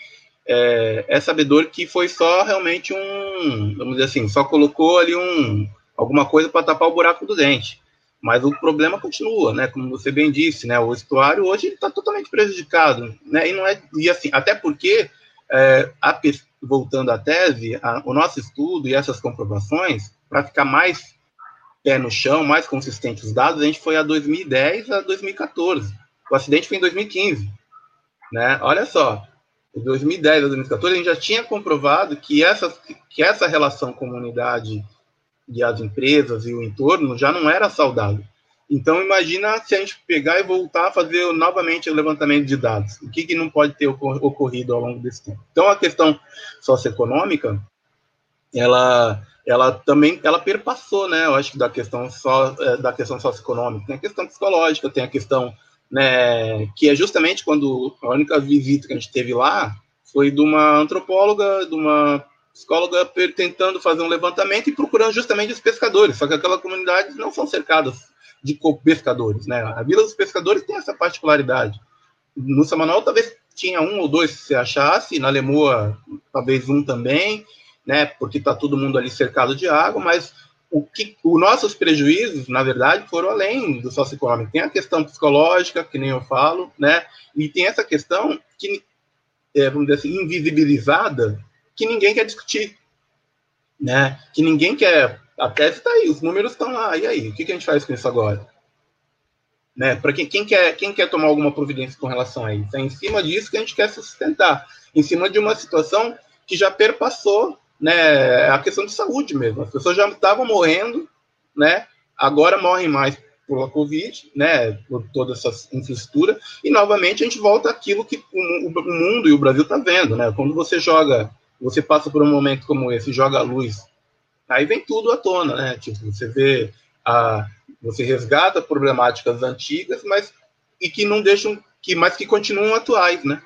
é, é sabedor que foi só realmente um, vamos dizer assim, só colocou ali um, alguma coisa para tapar o buraco do dente. Mas o problema continua, né? Como você bem disse, né? O estuário hoje está totalmente prejudicado, né? E não é e assim, até porque é, a, voltando à tese, a, o nosso estudo e essas comprovações, para ficar mais pé no chão, mais consistente os dados, a gente foi a 2010 a 2014. O acidente foi em 2015, né? Olha só, de 2010 a 2014 a gente já tinha comprovado que essa que essa relação comunidade e as empresas e o entorno já não era saudável. Então, imagina se a gente pegar e voltar a fazer novamente o levantamento de dados. O que, que não pode ter ocorrido ao longo desse tempo? Então, a questão socioeconômica, ela, ela também ela perpassou, né? Eu acho que da questão só é, da questão socioeconômica, tem a questão psicológica, tem a questão, né? Que é justamente quando a única visita que a gente teve lá foi de uma antropóloga, de uma psicóloga tentando fazer um levantamento e procurando justamente os pescadores. Só que aquelas comunidades não são cercadas de pescadores, né? A Vila dos Pescadores tem essa particularidade. No Samanol talvez tinha um ou dois se achasse, na Lemoa talvez um também, né? Porque está todo mundo ali cercado de água, mas o que os nossos prejuízos, na verdade, foram além do socioeconômico. Tem a questão psicológica, que nem eu falo, né? E tem essa questão que, é, vamos dizer assim, invisibilizada, que ninguém quer discutir, né? Que ninguém quer a tese está aí, os números estão lá. E aí, o que, que, a gente faz com isso agora? Né? Para quem, quem, quer, quem quer tomar alguma providência com relação a isso? É em cima disso que a gente quer sustentar, em cima de uma situação que já perpassou né, a questão de saúde mesmo. As pessoas já estavam morrendo, né? agora morrem mais pela Covid, né, por toda essa infraestrutura, e novamente a gente volta àquilo que o, o mundo e o Brasil está vendo, né? Quando você joga, você passa por um momento como esse, joga a luz aí vem tudo à tona, né? Tipo, você vê a, você resgata problemáticas antigas, mas e que não deixam, que mas que continuam atuais, né?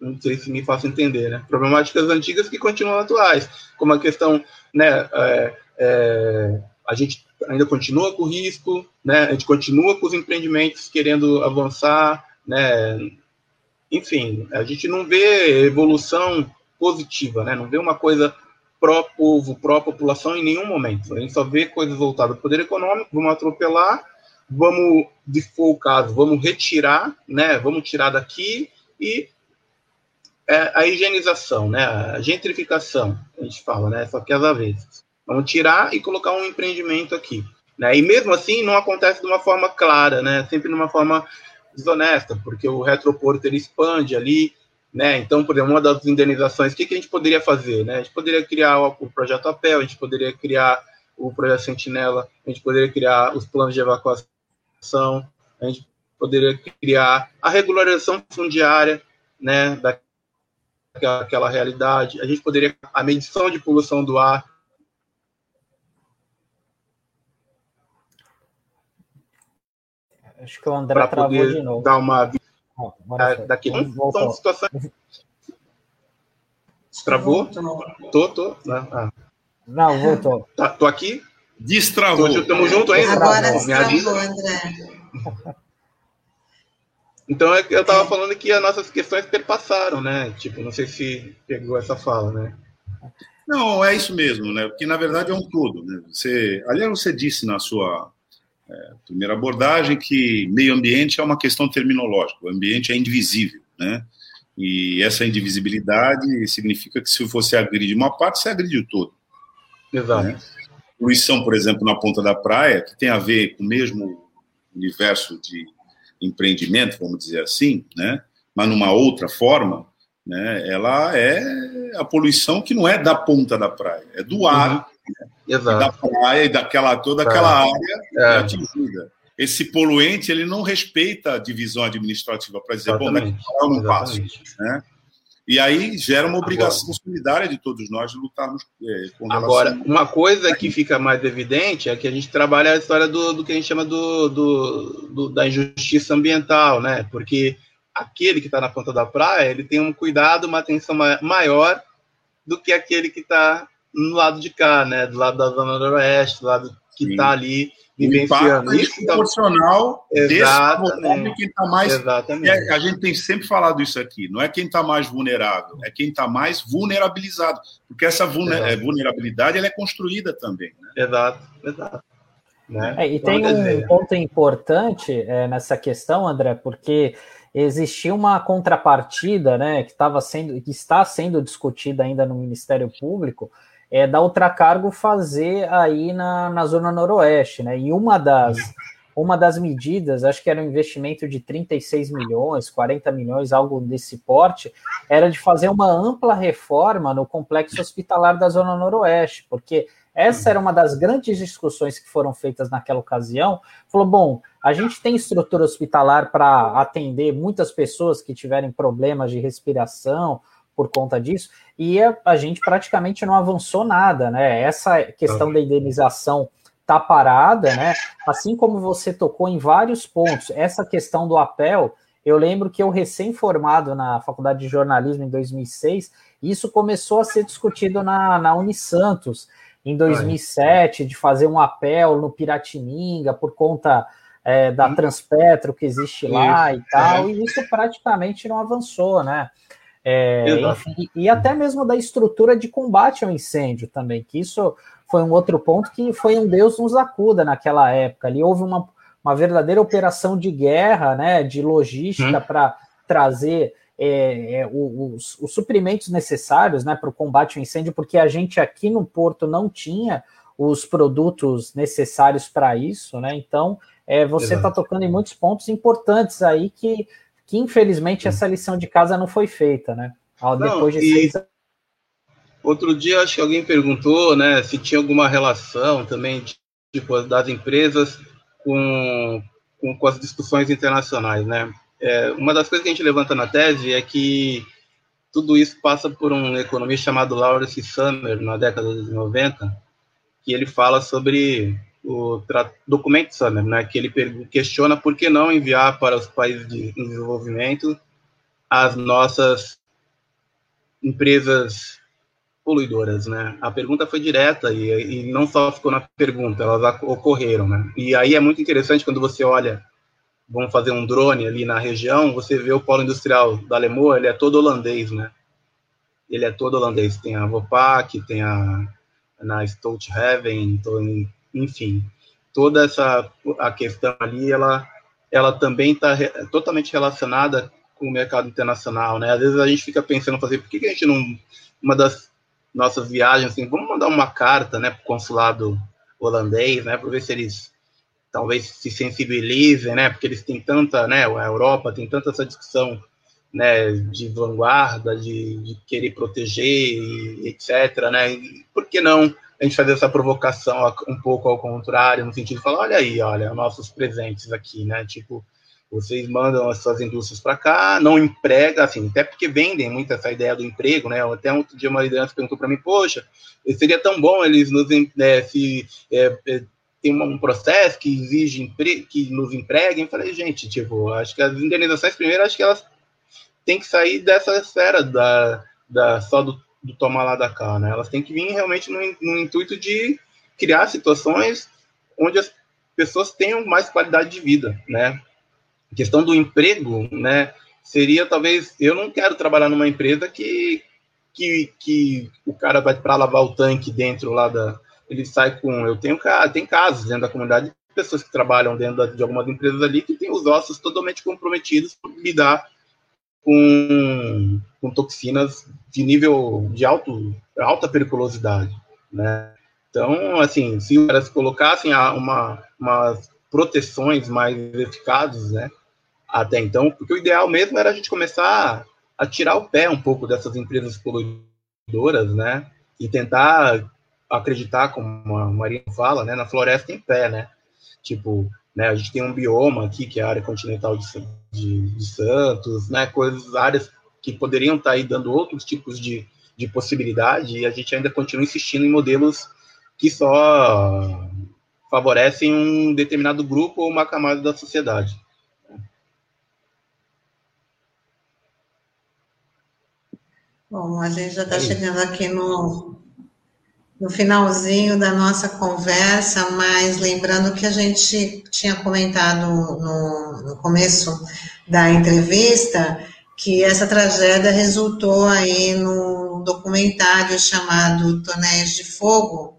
Não sei se me faço entender, né? Problemáticas antigas que continuam atuais, como a questão, né? É, é, a gente ainda continua com risco, né? A gente continua com os empreendimentos querendo avançar, né? Enfim, a gente não vê evolução positiva, né? Não vê uma coisa pró-povo, pró-população em nenhum momento. A gente só vê coisas voltadas ao poder econômico, vamos atropelar, vamos, se for o caso, vamos retirar, né, vamos tirar daqui e é, a higienização, né, a gentrificação, a gente fala, né, só que às vezes. Vamos tirar e colocar um empreendimento aqui. Né, e mesmo assim não acontece de uma forma clara, né, sempre de uma forma desonesta, porque o retroporto ele expande ali, né? Então, por exemplo, uma das indenizações, o que, que a gente poderia fazer? Né? A gente poderia criar o projeto APEL, a gente poderia criar o projeto Sentinela, a gente poderia criar os planos de evacuação, a gente poderia criar a regularização fundiária né, daquela realidade, a gente poderia a medição de poluição do ar. Acho que o André travou de novo. Dar uma... Oh, daqui não são situações. Travou? Tô, tô. Não, ah. não voltou. Tá, tô aqui? Destravou. Tamo junto ainda? Agora destravou, André. Então é eu estava falando que as nossas questões perpassaram, né? Tipo, não sei se pegou essa fala, né? Não, é isso mesmo, né? Porque na verdade é um todo. Né? Você, aliás, você disse na sua é, primeira abordagem que meio ambiente é uma questão terminológica. O ambiente é indivisível, né? E essa indivisibilidade significa que se você agride uma parte, você agride o todo. Exato. Né? Poluição, por exemplo, na ponta da praia, que tem a ver com o mesmo universo de empreendimento, vamos dizer assim, né? mas numa outra forma, né? ela é a poluição que não é da ponta da praia, é do uhum. ar, né? da praia e daquela, toda aquela é. área é. atingida. Esse poluente ele não respeita a divisão administrativa para dizer, Exatamente. bom, eu não passo. Né? E aí gera uma obrigação Agora, solidária de todos nós de lutarmos é, com relação Agora, uma coisa que fica mais evidente é que a gente trabalha a história do, do que a gente chama do, do, do da injustiça ambiental, né? Porque aquele que está na ponta da praia, ele tem um cuidado, uma atenção maior do que aquele que está no lado de cá, né? Do lado da zona noroeste, do lado que está ali vivenciando isso. Tá proporcional Exatamente. quem está mais. Exatamente. É, a gente tem sempre falado isso aqui. Não é quem está mais vulnerável, é quem está mais vulnerabilizado. Porque essa vulner, é, vulnerabilidade ela é construída também. Né? Exato, exato. Né? É, e tem um ponto importante é, nessa questão, André, porque existia uma contrapartida, né, que estava sendo, que está sendo discutida ainda no Ministério Público, é, da Ultracargo fazer aí na, na Zona Noroeste, né? E uma das, uma das medidas, acho que era um investimento de 36 milhões, 40 milhões, algo desse porte, era de fazer uma ampla reforma no complexo hospitalar da Zona Noroeste, porque essa era uma das grandes discussões que foram feitas naquela ocasião. Falou: bom, a gente tem estrutura hospitalar para atender muitas pessoas que tiverem problemas de respiração, por conta disso, e a, a gente praticamente não avançou nada, né? Essa questão da indenização tá parada, né? Assim como você tocou em vários pontos, essa questão do apel, eu lembro que eu recém-formado na Faculdade de Jornalismo em 2006, isso começou a ser discutido na, na Unisantos em 2007, de fazer um apel no Piratininga por conta é, da Transpetro que existe lá e tal, e isso praticamente não avançou, né? É, enfim, e até mesmo da estrutura de combate ao incêndio também, que isso foi um outro ponto que foi um Deus nos acuda naquela época. Ali houve uma, uma verdadeira operação de guerra, né, de logística hum. para trazer é, é, os, os, suprimentos necessários né, para o combate ao incêndio, porque a gente aqui no Porto não tinha os produtos necessários para isso, né? Então, é, você está tocando em muitos pontos importantes aí que que infelizmente essa lição de casa não foi feita, né? Depois não, de seis Outro dia acho que alguém perguntou, né, se tinha alguma relação também tipo das empresas com, com, com as discussões internacionais, né? É, uma das coisas que a gente levanta na tese é que tudo isso passa por um economista chamado Lawrence Summer na década de 90, que ele fala sobre o documento Summer, né, que ele questiona por que não enviar para os países de desenvolvimento as nossas empresas poluidoras, né? A pergunta foi direta e, e, não só ficou na pergunta, elas ocorreram, né? E aí é muito interessante quando você olha, vamos fazer um drone ali na região, você vê o polo industrial da Lemoa, ele é todo holandês, né? Ele é todo holandês, tem a Vopak, tem a na Stolthaven, enfim, toda essa a questão ali, ela, ela também está re, totalmente relacionada com o mercado internacional, né? Às vezes a gente fica pensando, fazer, por que, que a gente não, uma das nossas viagens, assim, vamos mandar uma carta, né, para o consulado holandês, né, para ver se eles talvez se sensibilizem, né, porque eles têm tanta, né, a Europa tem tanta essa discussão, né, de vanguarda, de, de querer proteger, etc, né, e por que não a gente fazer essa provocação um pouco ao contrário, no sentido de falar, olha aí, olha, nossos presentes aqui, né? Tipo, vocês mandam as suas indústrias para cá, não emprega, assim, até porque vendem muito essa ideia do emprego, né? Até um dia uma liderança perguntou para mim, poxa, seria tão bom eles nos né, se é, é, tem um processo que exige que nos empreguem. Eu falei, gente, tipo, acho que as indenizações, primeiro, acho que elas têm que sair dessa esfera da, da só do, do tomar lá da cá, né? Elas têm que vir realmente no, no intuito de criar situações onde as pessoas tenham mais qualidade de vida, né? A questão do emprego, né? Seria talvez eu não quero trabalhar numa empresa que que, que o cara vai para lavar o tanque dentro lá da ele sai com eu tenho tem casos dentro da comunidade pessoas que trabalham dentro de algumas empresas ali que têm os ossos totalmente comprometidos por lidar com, com toxinas de nível de alto, alta periculosidade, né? Então, assim, se elas colocassem uma, umas proteções mais eficazes, né? Até então, porque o ideal mesmo era a gente começar a tirar o pé um pouco dessas empresas poluidoras, né? E tentar acreditar, como a Maria fala, né? Na floresta em pé, né? Tipo, né? A gente tem um bioma aqui, que é a área continental de, de, de Santos, né? Coisas, áreas que poderiam estar aí dando outros tipos de, de possibilidade, e a gente ainda continua insistindo em modelos que só favorecem um determinado grupo ou uma camada da sociedade. Bom, a gente já está chegando aqui no, no finalzinho da nossa conversa, mas lembrando que a gente tinha comentado no, no começo da entrevista que essa tragédia resultou aí no documentário chamado Tonéis de Fogo,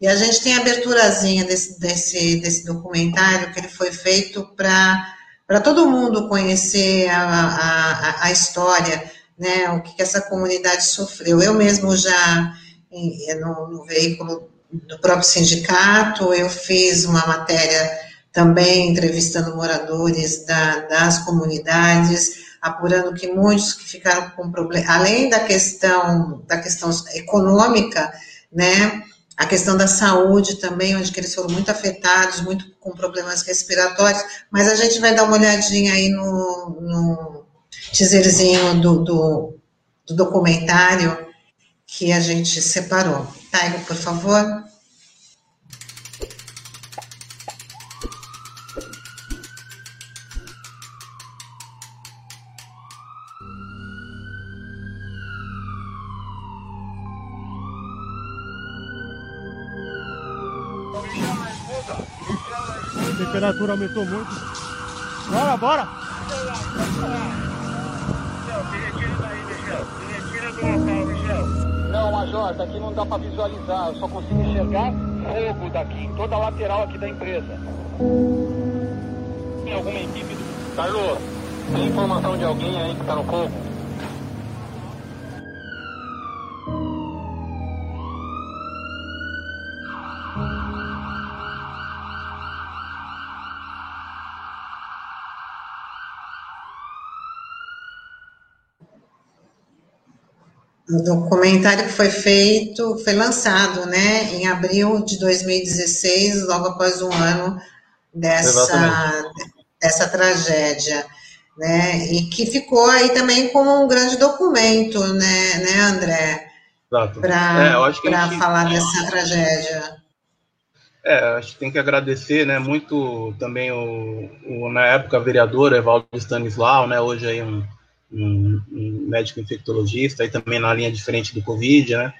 e a gente tem a aberturazinha desse, desse, desse documentário, que ele foi feito para todo mundo conhecer a, a, a história, né, o que, que essa comunidade sofreu. Eu mesmo já, no, no veículo do próprio sindicato, eu fiz uma matéria também entrevistando moradores da, das comunidades, apurando que muitos que ficaram com problema, além da questão da questão econômica, né, a questão da saúde também, onde eles foram muito afetados, muito com problemas respiratórios, mas a gente vai dar uma olhadinha aí no, no teaserzinho do, do, do documentário que a gente separou. Taigo, por favor. temperatura aumentou muito. Bora, bora! Major, daqui não dá para visualizar. Eu só consigo enxergar fogo daqui, em toda a lateral aqui da empresa. Tem alguma equipe do... Carlos, tem informação de alguém aí que tá no fogo? O documentário que foi feito, foi lançado, né, em abril de 2016, logo após um ano dessa, dessa tragédia, né, e que ficou aí também como um grande documento, né, né André? Para é, gente... falar dessa tragédia. É, acho que tem que agradecer, né, muito também o, o na época vereador Evaldo Stanislau, né, hoje aí um um, um, médico infectologista, aí também na linha diferente do Covid, né?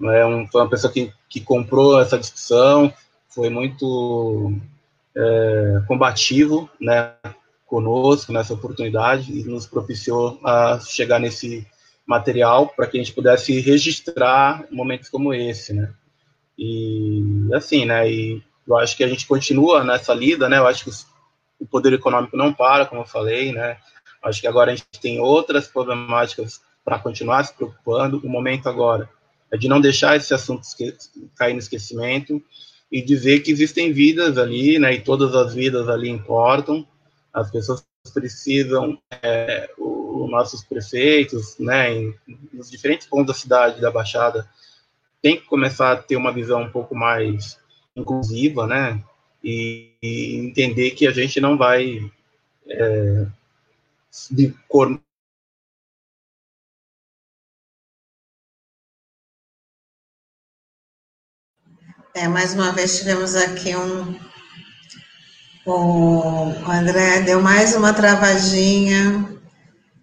É um, foi uma pessoa que, que comprou essa discussão, foi muito é, combativo, né, conosco nessa oportunidade e nos propiciou a chegar nesse material para que a gente pudesse registrar momentos como esse, né? E assim, né? E eu acho que a gente continua nessa lida, né? Eu acho que o poder econômico não para, como eu falei, né? Acho que agora a gente tem outras problemáticas para continuar se preocupando. O momento agora é de não deixar esse assunto cair no esquecimento e dizer que existem vidas ali, né, e todas as vidas ali importam. As pessoas precisam, é, os nossos prefeitos, né, em, nos diferentes pontos da cidade, da Baixada, tem que começar a ter uma visão um pouco mais inclusiva, né, e, e entender que a gente não vai é, de cor É, mais uma vez tivemos aqui um. O André deu mais uma travadinha.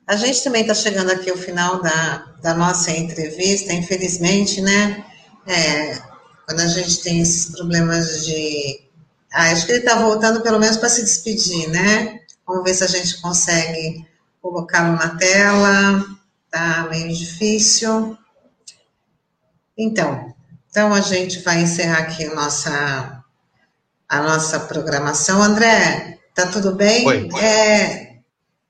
A gente também está chegando aqui ao final da, da nossa entrevista, infelizmente, né? É, quando a gente tem esses problemas de. Ah, acho que ele está voltando pelo menos para se despedir, né? Vamos ver se a gente consegue colocá-lo na tela. Tá meio difícil. Então, então a gente vai encerrar aqui a nossa, a nossa programação. André, tá tudo bem? Oi. É,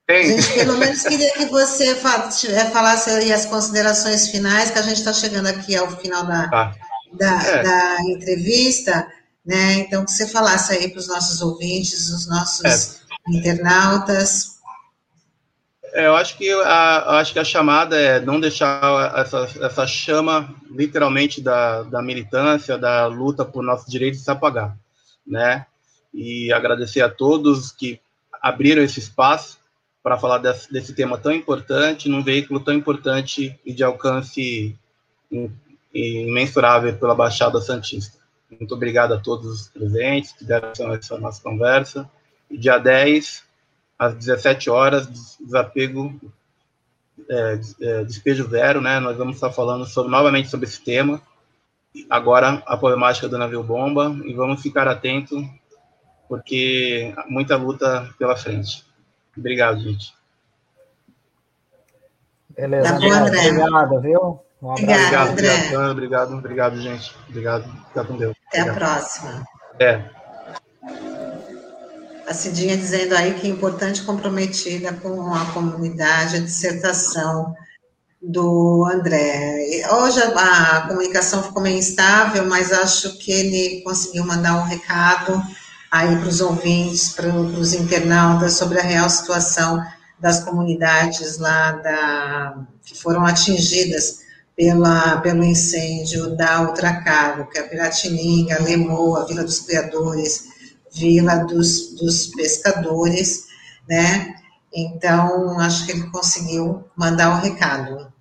a gente pelo menos queria que você falasse aí as considerações finais, que a gente está chegando aqui ao final da, ah. da, é. da, entrevista, né? Então, que você falasse aí para os nossos ouvintes, os nossos é. Internautas. É, eu acho que a, acho que a chamada é não deixar essa, essa chama, literalmente, da, da militância, da luta por nossos direitos se apagar, né? E agradecer a todos que abriram esse espaço para falar desse, desse, tema tão importante, num veículo tão importante e de alcance imensurável pela Baixada Santista. Muito obrigado a todos os presentes que deram essa nossa conversa. E dia 10, às 17 horas, desapego, é, é, despejo zero, né? Nós vamos estar falando sobre, novamente sobre esse tema. Agora, a problemática do navio bomba, e vamos ficar atento, porque muita luta pela frente. Obrigado, gente. Beleza, tá bom, André. obrigado, viu? Um obrigado, André. Obrigado, obrigado, obrigado, gente. Obrigado, fica com Deus. Até obrigado. a próxima. É a Cidinha dizendo aí que é importante comprometida com a comunidade, a dissertação do André. Hoje a, a comunicação ficou meio instável, mas acho que ele conseguiu mandar um recado aí para os ouvintes, para os internautas sobre a real situação das comunidades lá da, que foram atingidas pela, pelo incêndio da Ultracargo, que é a Piratininga, Lemoa, Vila dos Criadores, Vila dos, dos Pescadores, né? Então, acho que ele conseguiu mandar o um recado.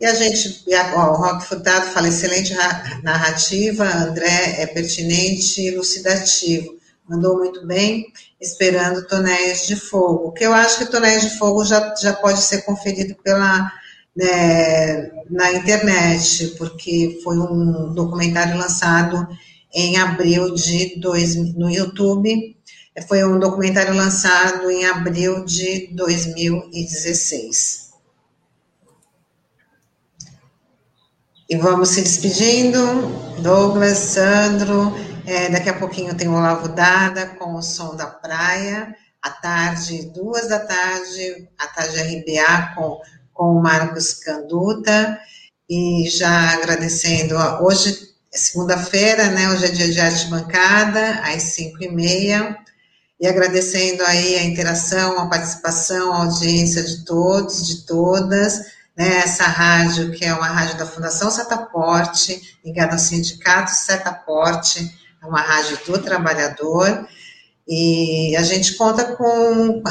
E a gente, ó, o Rock Furtado fala, excelente narrativa, André é pertinente e elucidativo. Mandou muito bem, esperando Tonéis de Fogo. Que eu acho que Tonéis de Fogo já, já pode ser conferido pela, né, na internet, porque foi um documentário lançado em abril de dois, no YouTube. Foi um documentário lançado em abril de 2016. E vamos se despedindo. Douglas, Sandro, é, daqui a pouquinho tem o Olavo Dada com o som da praia. À tarde, duas da tarde, à tarde RBA com, com o Marcos Canduta. E já agradecendo, hoje é segunda-feira, né? Hoje é dia de arte bancada, às cinco e meia. E agradecendo aí a interação, a participação, a audiência de todos, de todas, né? Essa rádio, que é uma rádio da Fundação Setaporte, ligada ao Sindicato Setaporte, é uma rádio do trabalhador. E a gente conta com,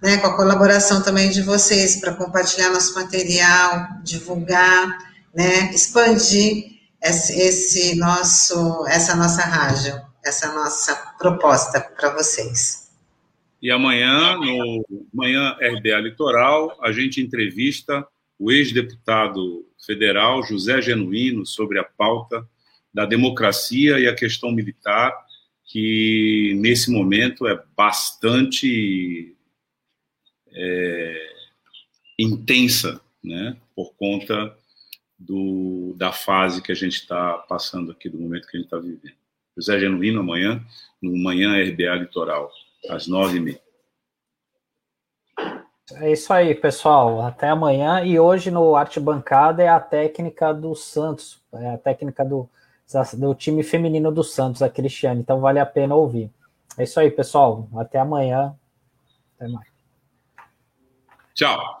né, com a colaboração também de vocês para compartilhar nosso material, divulgar, né, expandir esse, nosso, essa nossa rádio, essa nossa proposta para vocês. E amanhã, no Manhã RBA Litoral, a gente entrevista o ex-deputado federal José Genuíno sobre a pauta da democracia e a questão militar, que nesse momento é bastante é, intensa, né, por conta do, da fase que a gente está passando aqui, do momento que a gente está vivendo. José Genuíno, amanhã, no Manhã RBA Litoral, às nove e meia. É isso aí, pessoal. Até amanhã. E hoje no Arte Bancada é a técnica do Santos, é a técnica do, do time feminino do Santos, a Cristiane. Então vale a pena ouvir. É isso aí, pessoal. Até amanhã. Até mais. Tchau.